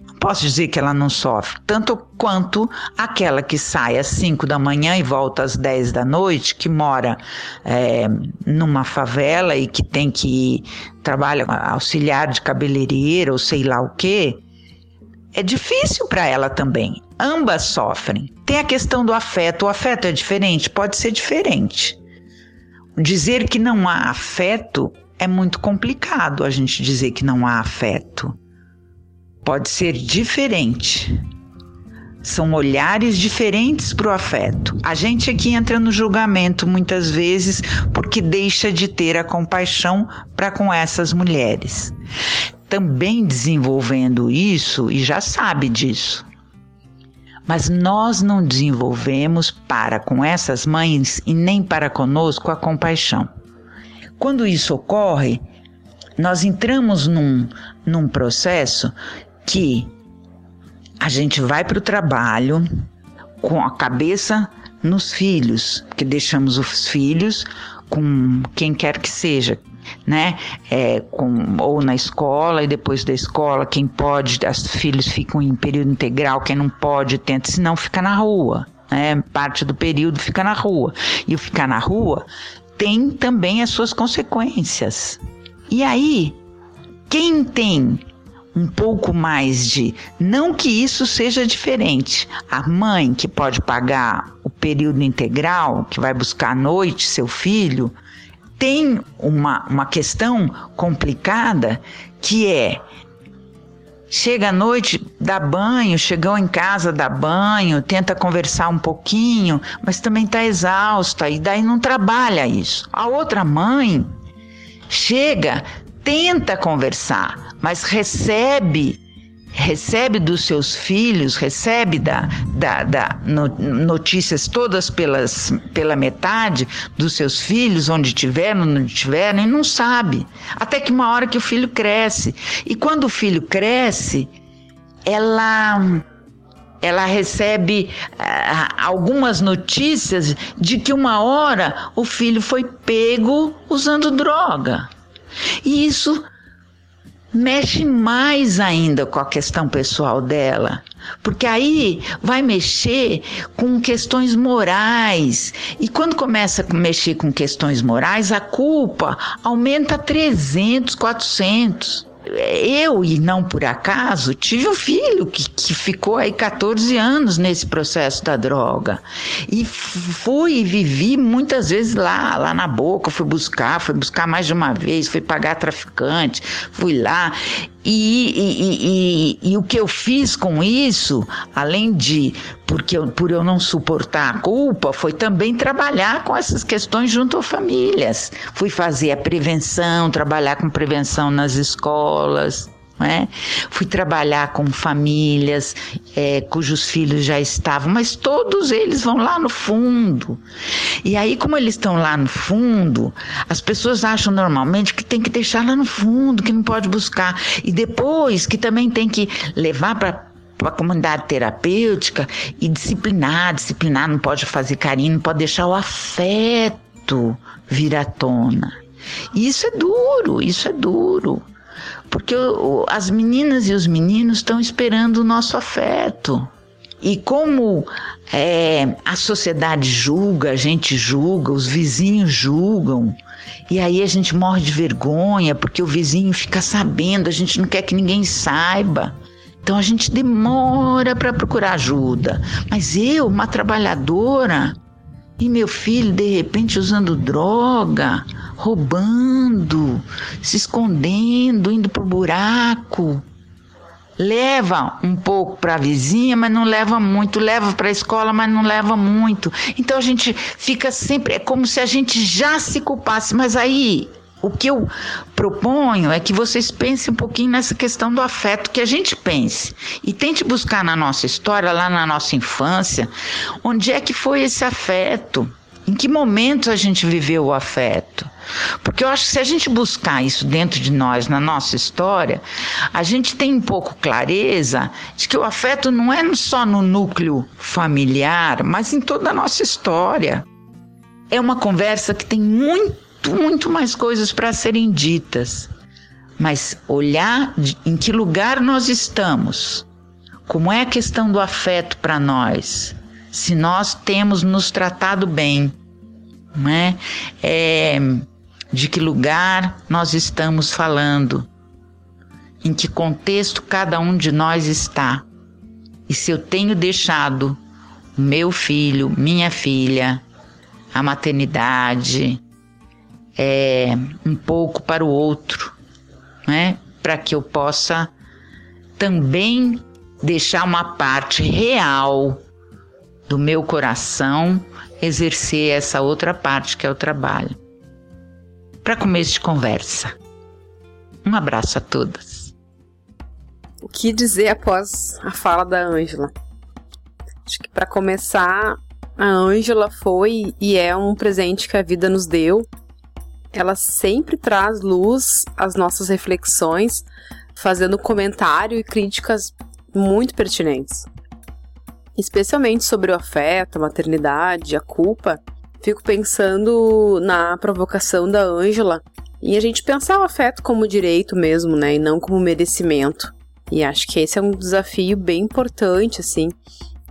Não posso dizer que ela não sofre, tanto quanto aquela que sai às 5 da manhã e volta às 10 da noite, que mora é, numa favela e que tem que trabalha auxiliar de cabeleireira ou sei lá o quê é difícil para ela também. Ambas sofrem. Tem a questão do afeto. O afeto é diferente? Pode ser diferente. Dizer que não há afeto é muito complicado a gente dizer que não há afeto. Pode ser diferente. São olhares diferentes para o afeto. A gente aqui entra no julgamento muitas vezes porque deixa de ter a compaixão para com essas mulheres também desenvolvendo isso e já sabe disso. Mas nós não desenvolvemos para com essas mães e nem para conosco a compaixão. Quando isso ocorre, nós entramos num, num processo que a gente vai para o trabalho com a cabeça nos filhos, que deixamos os filhos com quem quer que seja, né? É, com, ou na escola e depois da escola, quem pode, os filhos ficam em período integral, quem não pode, tenta, se não fica na rua. Né? Parte do período fica na rua. E o ficar na rua tem também as suas consequências. E aí, quem tem um pouco mais de. Não que isso seja diferente. A mãe que pode pagar o período integral, que vai buscar à noite seu filho, tem uma, uma questão complicada que é chega à noite, dá banho, chegou em casa, dá banho, tenta conversar um pouquinho, mas também está exausta e daí não trabalha isso. A outra mãe chega, tenta conversar, mas recebe recebe dos seus filhos, recebe da, da, da no, notícias todas pelas, pela metade dos seus filhos, onde tiveram, onde tiveram, e não sabe. Até que uma hora que o filho cresce. E quando o filho cresce, ela ela recebe uh, algumas notícias de que uma hora o filho foi pego usando droga. E isso mexe mais ainda com a questão pessoal dela, porque aí vai mexer com questões morais. E quando começa a mexer com questões morais, a culpa aumenta 300, 400. Eu, e não por acaso, tive um filho que, que ficou aí 14 anos nesse processo da droga. E fui e vivi muitas vezes lá, lá na boca, fui buscar, fui buscar mais de uma vez, fui pagar traficante, fui lá. E, e, e, e, o que eu fiz com isso, além de porque eu, por eu não suportar a culpa, foi também trabalhar com essas questões junto às famílias. Fui fazer a prevenção, trabalhar com prevenção nas escolas. É? Fui trabalhar com famílias é, cujos filhos já estavam, mas todos eles vão lá no fundo. E aí, como eles estão lá no fundo, as pessoas acham normalmente que tem que deixar lá no fundo, que não pode buscar. E depois que também tem que levar para a comunidade terapêutica e disciplinar, disciplinar, não pode fazer carinho, não pode deixar o afeto vir à tona. Isso é duro, isso é duro. Porque as meninas e os meninos estão esperando o nosso afeto. E como é, a sociedade julga, a gente julga, os vizinhos julgam, e aí a gente morre de vergonha porque o vizinho fica sabendo, a gente não quer que ninguém saiba. Então a gente demora para procurar ajuda. Mas eu, uma trabalhadora, e meu filho de repente usando droga, roubando, se escondendo, indo pro buraco. Leva um pouco para a vizinha, mas não leva muito. Leva para a escola, mas não leva muito. Então a gente fica sempre. É como se a gente já se culpasse. Mas aí o que eu proponho é que vocês pensem um pouquinho nessa questão do afeto, que a gente pense e tente buscar na nossa história, lá na nossa infância, onde é que foi esse afeto. Em que momentos a gente viveu o afeto? Porque eu acho que se a gente buscar isso dentro de nós, na nossa história, a gente tem um pouco clareza de que o afeto não é só no núcleo familiar, mas em toda a nossa história. É uma conversa que tem muito, muito mais coisas para serem ditas. Mas olhar em que lugar nós estamos, como é a questão do afeto para nós, se nós temos nos tratado bem, né? É, de que lugar nós estamos falando, em que contexto cada um de nós está. E se eu tenho deixado o meu filho, minha filha, a maternidade, é, um pouco para o outro, né? para que eu possa também deixar uma parte real do meu coração exercer essa outra parte que é o trabalho. Para começo de conversa. Um abraço a todas. O que dizer após a fala da Ângela? Acho que para começar, a Ângela foi e é um presente que a vida nos deu ela sempre traz luz às nossas reflexões, fazendo comentário e críticas muito pertinentes. Especialmente sobre o afeto, a maternidade, a culpa, fico pensando na provocação da Ângela e a gente pensar o afeto como direito mesmo, né, e não como merecimento. E acho que esse é um desafio bem importante, assim,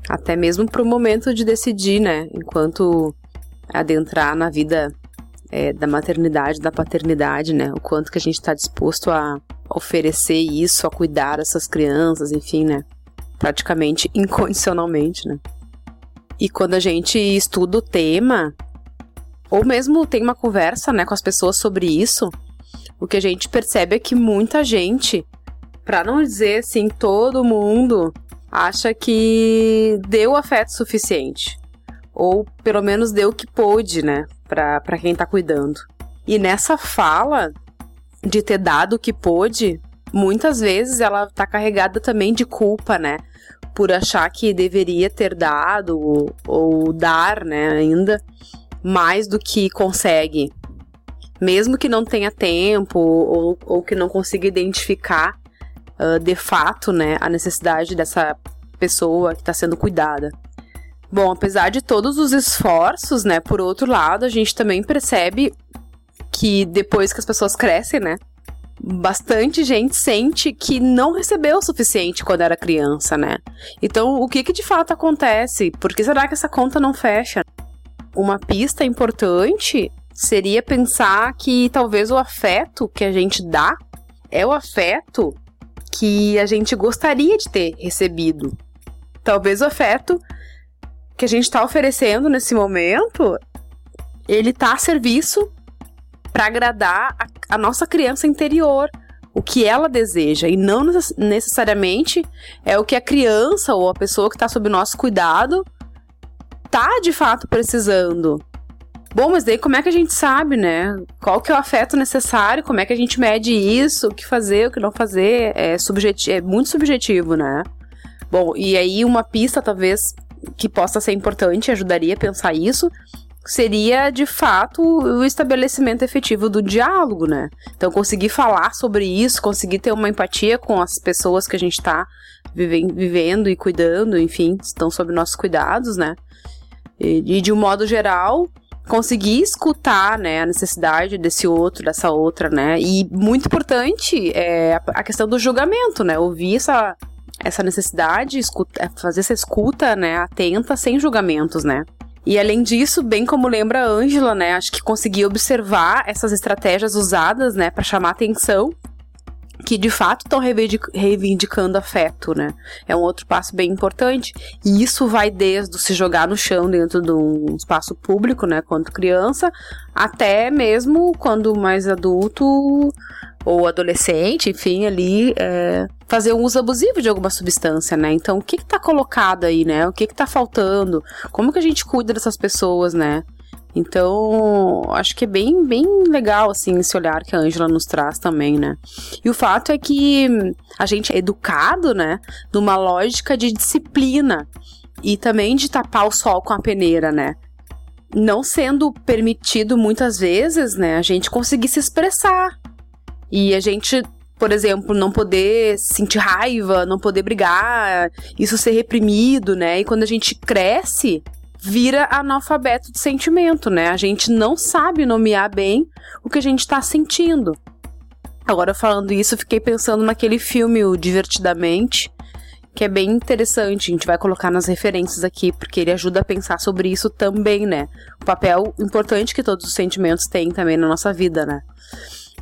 até mesmo para o momento de decidir, né, enquanto adentrar na vida é, da maternidade, da paternidade, né? O quanto que a gente está disposto a oferecer isso, a cuidar dessas crianças, enfim, né? Praticamente (laughs) incondicionalmente, né? E quando a gente estuda o tema, ou mesmo tem uma conversa, né, com as pessoas sobre isso, o que a gente percebe é que muita gente, para não dizer assim, todo mundo acha que deu afeto suficiente. Ou pelo menos deu o que pôde, né? para quem tá cuidando. E nessa fala de ter dado o que pôde, muitas vezes ela tá carregada também de culpa, né? Por achar que deveria ter dado ou, ou dar, né, ainda mais do que consegue. Mesmo que não tenha tempo ou, ou que não consiga identificar uh, de fato, né, a necessidade dessa pessoa que está sendo cuidada. Bom, apesar de todos os esforços, né, por outro lado, a gente também percebe que depois que as pessoas crescem, né, bastante gente sente que não recebeu o suficiente quando era criança, né? Então, o que que de fato acontece? Por que será que essa conta não fecha? Uma pista importante seria pensar que talvez o afeto que a gente dá é o afeto que a gente gostaria de ter recebido. Talvez o afeto que a gente está oferecendo nesse momento, ele tá a serviço para agradar a, a nossa criança interior, o que ela deseja e não necessariamente é o que a criança ou a pessoa que está sob nosso cuidado tá de fato precisando. Bom, mas daí como é que a gente sabe, né? Qual que é o afeto necessário? Como é que a gente mede isso? O que fazer, o que não fazer? É, subjetivo, é muito subjetivo, né? Bom, e aí uma pista talvez que possa ser importante, ajudaria a pensar isso, seria de fato o estabelecimento efetivo do diálogo, né? Então, conseguir falar sobre isso, conseguir ter uma empatia com as pessoas que a gente está vivendo e cuidando, enfim, estão sob nossos cuidados, né? E, e de um modo geral, conseguir escutar, né, a necessidade desse outro, dessa outra, né? E muito importante é a questão do julgamento, né? Ouvir essa essa necessidade, escuta, fazer essa escuta, né, atenta, sem julgamentos, né? E além disso, bem como lembra a Ângela, né, acho que conseguir observar essas estratégias usadas, né, para chamar atenção que de fato estão reivindicando afeto, né? É um outro passo bem importante. E isso vai desde se jogar no chão dentro de um espaço público, né, quando criança, até mesmo quando mais adulto ou adolescente, enfim, ali é, fazer um uso abusivo de alguma substância, né? Então, o que está colocado aí, né? O que está faltando? Como que a gente cuida dessas pessoas, né? Então, acho que é bem, bem legal, assim, esse olhar que a Ângela nos traz também, né? E o fato é que a gente é educado, né, numa lógica de disciplina e também de tapar o sol com a peneira, né? Não sendo permitido muitas vezes, né, a gente conseguir se expressar. E a gente por exemplo, não poder sentir raiva, não poder brigar, isso ser reprimido, né? E quando a gente cresce, vira analfabeto de sentimento, né? A gente não sabe nomear bem o que a gente está sentindo. Agora, falando isso, fiquei pensando naquele filme, o Divertidamente, que é bem interessante. A gente vai colocar nas referências aqui, porque ele ajuda a pensar sobre isso também, né? O papel importante que todos os sentimentos têm também na nossa vida, né?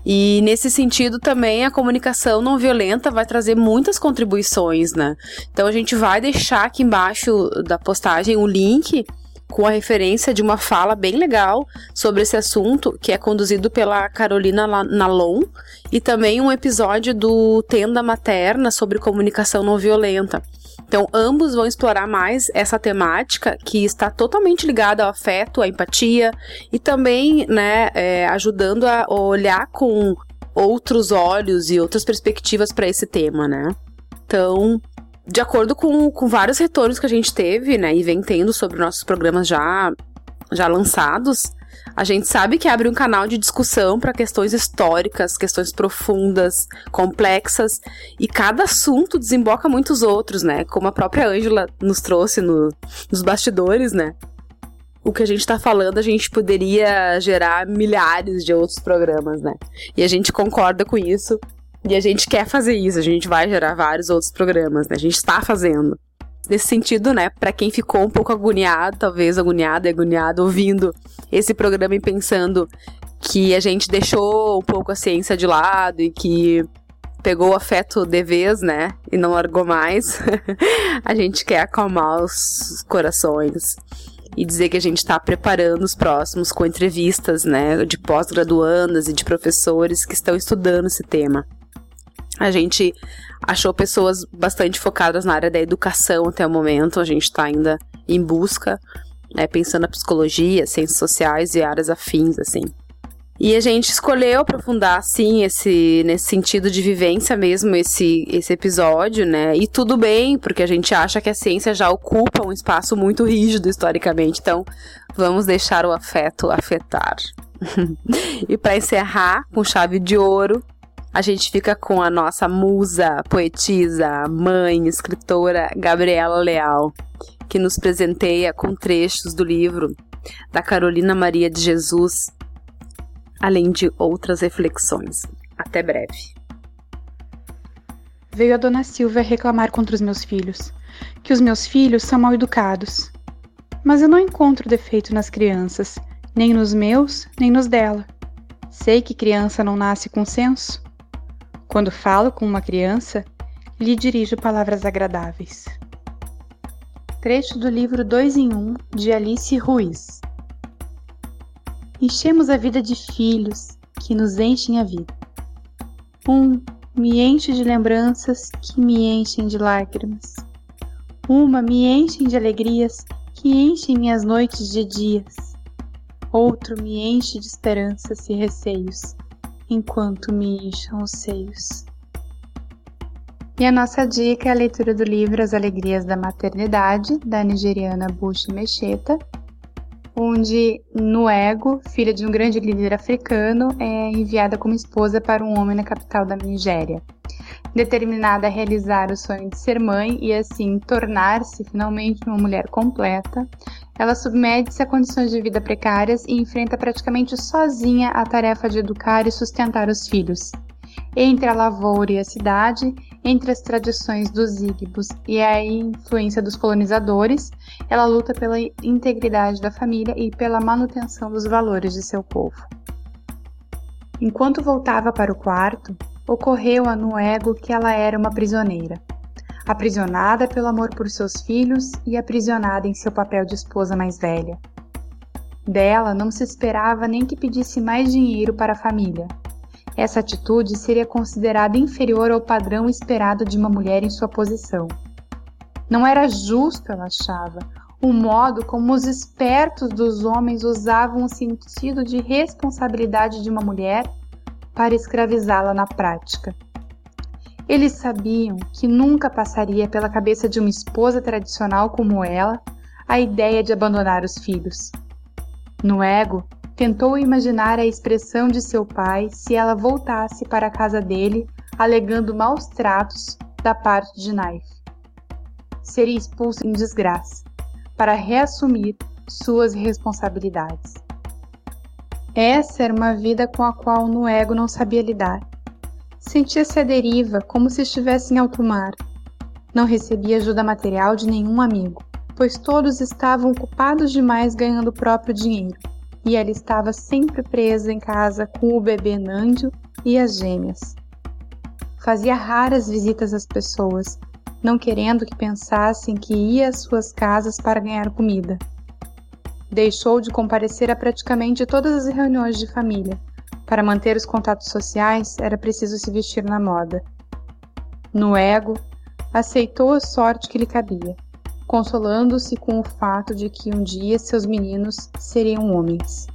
E nesse sentido também a comunicação não violenta vai trazer muitas contribuições, né? Então a gente vai deixar aqui embaixo da postagem o link com a referência de uma fala bem legal sobre esse assunto, que é conduzido pela Carolina Nalon, e também um episódio do Tenda Materna sobre comunicação não violenta. Então, ambos vão explorar mais essa temática que está totalmente ligada ao afeto, à empatia e também, né, é, ajudando a olhar com outros olhos e outras perspectivas para esse tema, né? Então, de acordo com, com vários retornos que a gente teve, né, e vem tendo sobre nossos programas já, já lançados, a gente sabe que abre um canal de discussão para questões históricas, questões profundas, complexas, e cada assunto desemboca muitos outros, né? Como a própria Ângela nos trouxe no, nos bastidores, né? O que a gente está falando, a gente poderia gerar milhares de outros programas, né? E a gente concorda com isso. E a gente quer fazer isso, a gente vai gerar vários outros programas, né? A gente está fazendo nesse sentido, né, para quem ficou um pouco agoniado, talvez agoniado e agoniado ouvindo esse programa e pensando que a gente deixou um pouco a ciência de lado e que pegou o afeto de vez, né, e não largou mais. (laughs) a gente quer acalmar os corações e dizer que a gente está preparando os próximos com entrevistas, né, de pós-graduandas e de professores que estão estudando esse tema. A gente achou pessoas bastante focadas na área da educação até o momento. A gente está ainda em busca, né, pensando na psicologia, ciências sociais e áreas afins, assim. E a gente escolheu aprofundar, sim, esse, nesse sentido de vivência mesmo, esse, esse episódio, né? E tudo bem, porque a gente acha que a ciência já ocupa um espaço muito rígido historicamente. Então, vamos deixar o afeto afetar. (laughs) e para encerrar com chave de ouro, a gente fica com a nossa musa, poetisa, mãe, escritora Gabriela Leal, que nos presenteia com trechos do livro da Carolina Maria de Jesus, além de outras reflexões. Até breve. Veio a dona Silvia reclamar contra os meus filhos, que os meus filhos são mal educados. Mas eu não encontro defeito nas crianças, nem nos meus, nem nos dela. Sei que criança não nasce com senso. Quando falo com uma criança, lhe dirijo palavras agradáveis. Trecho do livro 2 em 1 de Alice Ruiz. Enchemos a vida de filhos que nos enchem a vida. Um me enche de lembranças que me enchem de lágrimas. Uma me enchem de alegrias que enchem minhas noites de dias. Outro me enche de esperanças e receios, enquanto me incham os seios. E a nossa dica é a leitura do livro As Alegrias da Maternidade, da nigeriana Bushi Mecheta, onde Nuego, filha de um grande líder africano, é enviada como esposa para um homem na capital da Nigéria. Determinada a realizar o sonho de ser mãe e assim tornar-se finalmente uma mulher completa, ela submete-se a condições de vida precárias e enfrenta praticamente sozinha a tarefa de educar e sustentar os filhos. Entre a lavoura e a cidade, entre as tradições dos Igbos e a influência dos colonizadores, ela luta pela integridade da família e pela manutenção dos valores de seu povo. Enquanto voltava para o quarto, ocorreu a Nuego que ela era uma prisioneira. Aprisionada pelo amor por seus filhos e aprisionada em seu papel de esposa mais velha. Dela não se esperava nem que pedisse mais dinheiro para a família, essa atitude seria considerada inferior ao padrão esperado de uma mulher em sua posição. Não era justo, ela achava, o modo como os espertos dos homens usavam o sentido de responsabilidade de uma mulher para escravizá-la na prática. Eles sabiam que nunca passaria pela cabeça de uma esposa tradicional como ela a ideia de abandonar os filhos. No ego, tentou imaginar a expressão de seu pai se ela voltasse para a casa dele alegando maus tratos da parte de Knife. Seria expulso em desgraça, para reassumir suas responsabilidades. Essa era uma vida com a qual Nuego não sabia lidar. Sentia-se à deriva, como se estivesse em alto mar. Não recebia ajuda material de nenhum amigo, pois todos estavam ocupados demais ganhando o próprio dinheiro e ela estava sempre presa em casa com o bebê Nândio e as gêmeas. Fazia raras visitas às pessoas, não querendo que pensassem que ia às suas casas para ganhar comida. Deixou de comparecer a praticamente todas as reuniões de família. Para manter os contatos sociais, era preciso se vestir na moda. No ego, aceitou a sorte que lhe cabia consolando-se com o fato de que um dia seus meninos seriam homens.